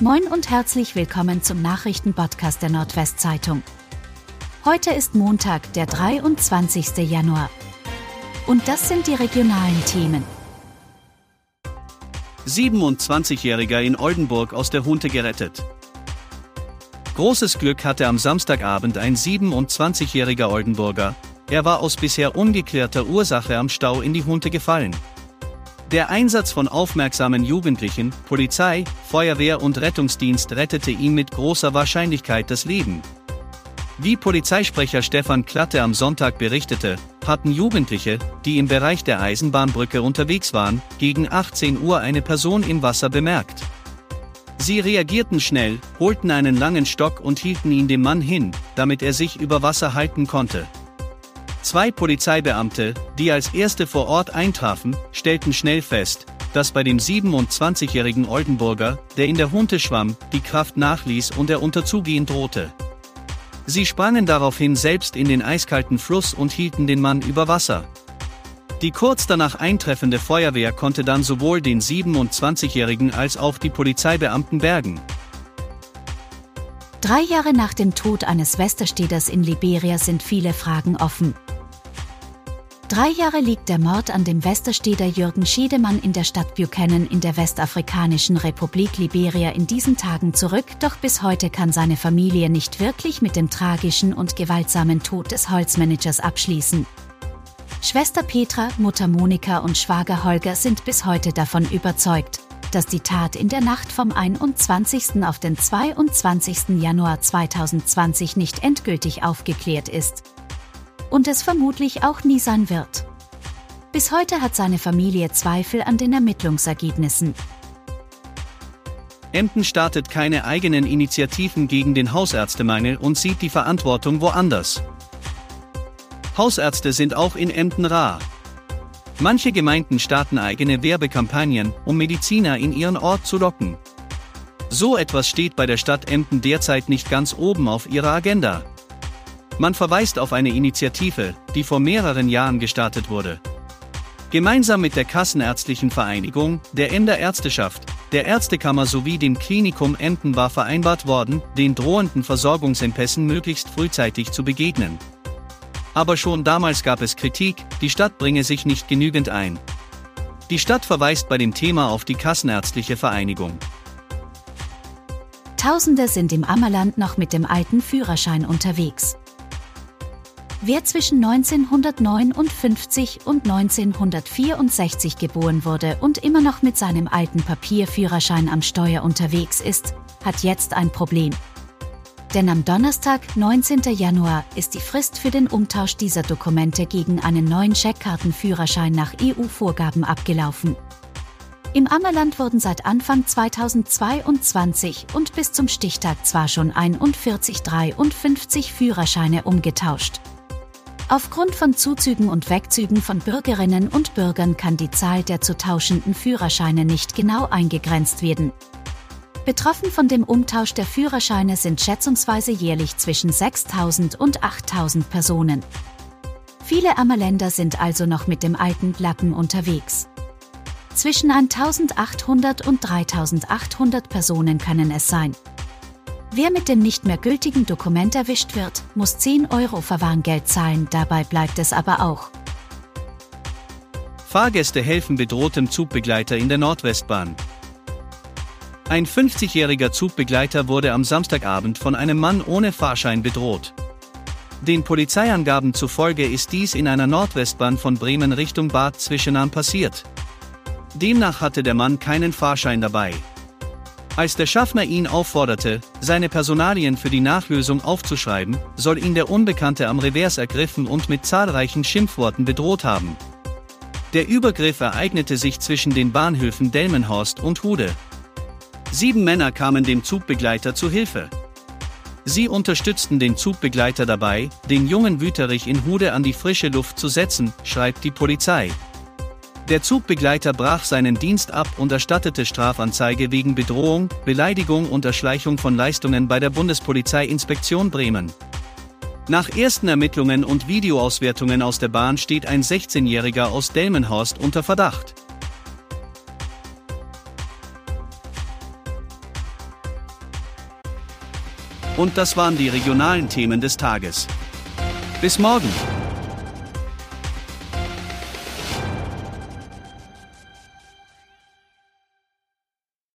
Moin und herzlich willkommen zum Nachrichtenpodcast der Nordwestzeitung. Heute ist Montag, der 23. Januar. Und das sind die regionalen Themen. 27-Jähriger in Oldenburg aus der Hunte gerettet. Großes Glück hatte am Samstagabend ein 27-jähriger Oldenburger. Er war aus bisher ungeklärter Ursache am Stau in die Hunte gefallen. Der Einsatz von aufmerksamen Jugendlichen, Polizei, Feuerwehr und Rettungsdienst rettete ihm mit großer Wahrscheinlichkeit das Leben. Wie Polizeisprecher Stefan Klatte am Sonntag berichtete, hatten Jugendliche, die im Bereich der Eisenbahnbrücke unterwegs waren, gegen 18 Uhr eine Person im Wasser bemerkt. Sie reagierten schnell, holten einen langen Stock und hielten ihn dem Mann hin, damit er sich über Wasser halten konnte. Zwei Polizeibeamte, die als erste vor Ort eintrafen, stellten schnell fest, dass bei dem 27-jährigen Oldenburger, der in der Hunte schwamm, die Kraft nachließ und er unter Zugehen drohte. Sie sprangen daraufhin selbst in den eiskalten Fluss und hielten den Mann über Wasser. Die kurz danach eintreffende Feuerwehr konnte dann sowohl den 27-jährigen als auch die Polizeibeamten bergen. Drei Jahre nach dem Tod eines Westerstädters in Liberia sind viele Fragen offen. Drei Jahre liegt der Mord an dem Westersteder Jürgen Schiedemann in der Stadt Buchanan in der Westafrikanischen Republik Liberia in diesen Tagen zurück, doch bis heute kann seine Familie nicht wirklich mit dem tragischen und gewaltsamen Tod des Holzmanagers abschließen. Schwester Petra, Mutter Monika und Schwager Holger sind bis heute davon überzeugt, dass die Tat in der Nacht vom 21. auf den 22. Januar 2020 nicht endgültig aufgeklärt ist und es vermutlich auch nie sein wird. Bis heute hat seine Familie Zweifel an den Ermittlungsergebnissen. Emden startet keine eigenen Initiativen gegen den Hausärztemangel und sieht die Verantwortung woanders. Hausärzte sind auch in Emden rar. Manche Gemeinden starten eigene Werbekampagnen, um Mediziner in ihren Ort zu locken. So etwas steht bei der Stadt Emden derzeit nicht ganz oben auf ihrer Agenda. Man verweist auf eine Initiative, die vor mehreren Jahren gestartet wurde. Gemeinsam mit der Kassenärztlichen Vereinigung, der Ender Ärzteschaft, der Ärztekammer sowie dem Klinikum Emden war vereinbart worden, den drohenden Versorgungsengpässen möglichst frühzeitig zu begegnen. Aber schon damals gab es Kritik, die Stadt bringe sich nicht genügend ein. Die Stadt verweist bei dem Thema auf die Kassenärztliche Vereinigung. Tausende sind im Ammerland noch mit dem alten Führerschein unterwegs. Wer zwischen 1959 und 1964 geboren wurde und immer noch mit seinem alten Papierführerschein am Steuer unterwegs ist, hat jetzt ein Problem. Denn am Donnerstag, 19. Januar, ist die Frist für den Umtausch dieser Dokumente gegen einen neuen Checkkartenführerschein nach EU-Vorgaben abgelaufen. Im Ammerland wurden seit Anfang 2022 und bis zum Stichtag zwar schon 41 53 Führerscheine umgetauscht. Aufgrund von Zuzügen und Wegzügen von Bürgerinnen und Bürgern kann die Zahl der zu tauschenden Führerscheine nicht genau eingegrenzt werden. Betroffen von dem Umtausch der Führerscheine sind schätzungsweise jährlich zwischen 6000 und 8000 Personen. Viele Ammerländer sind also noch mit dem alten Lappen unterwegs. Zwischen 1800 und 3800 Personen können es sein. Wer mit dem nicht mehr gültigen Dokument erwischt wird, muss 10 Euro Verwarngeld zahlen, dabei bleibt es aber auch. Fahrgäste helfen bedrohtem Zugbegleiter in der Nordwestbahn. Ein 50-jähriger Zugbegleiter wurde am Samstagabend von einem Mann ohne Fahrschein bedroht. Den Polizeiangaben zufolge ist dies in einer Nordwestbahn von Bremen Richtung Bad Zwischenahn passiert. Demnach hatte der Mann keinen Fahrschein dabei. Als der Schaffner ihn aufforderte, seine Personalien für die Nachlösung aufzuschreiben, soll ihn der Unbekannte am Revers ergriffen und mit zahlreichen Schimpfworten bedroht haben. Der Übergriff ereignete sich zwischen den Bahnhöfen Delmenhorst und Hude. Sieben Männer kamen dem Zugbegleiter zu Hilfe. Sie unterstützten den Zugbegleiter dabei, den jungen Wüterich in Hude an die frische Luft zu setzen, schreibt die Polizei. Der Zugbegleiter brach seinen Dienst ab und erstattete Strafanzeige wegen Bedrohung, Beleidigung und Erschleichung von Leistungen bei der Bundespolizeiinspektion Bremen. Nach ersten Ermittlungen und Videoauswertungen aus der Bahn steht ein 16-Jähriger aus Delmenhorst unter Verdacht. Und das waren die regionalen Themen des Tages. Bis morgen!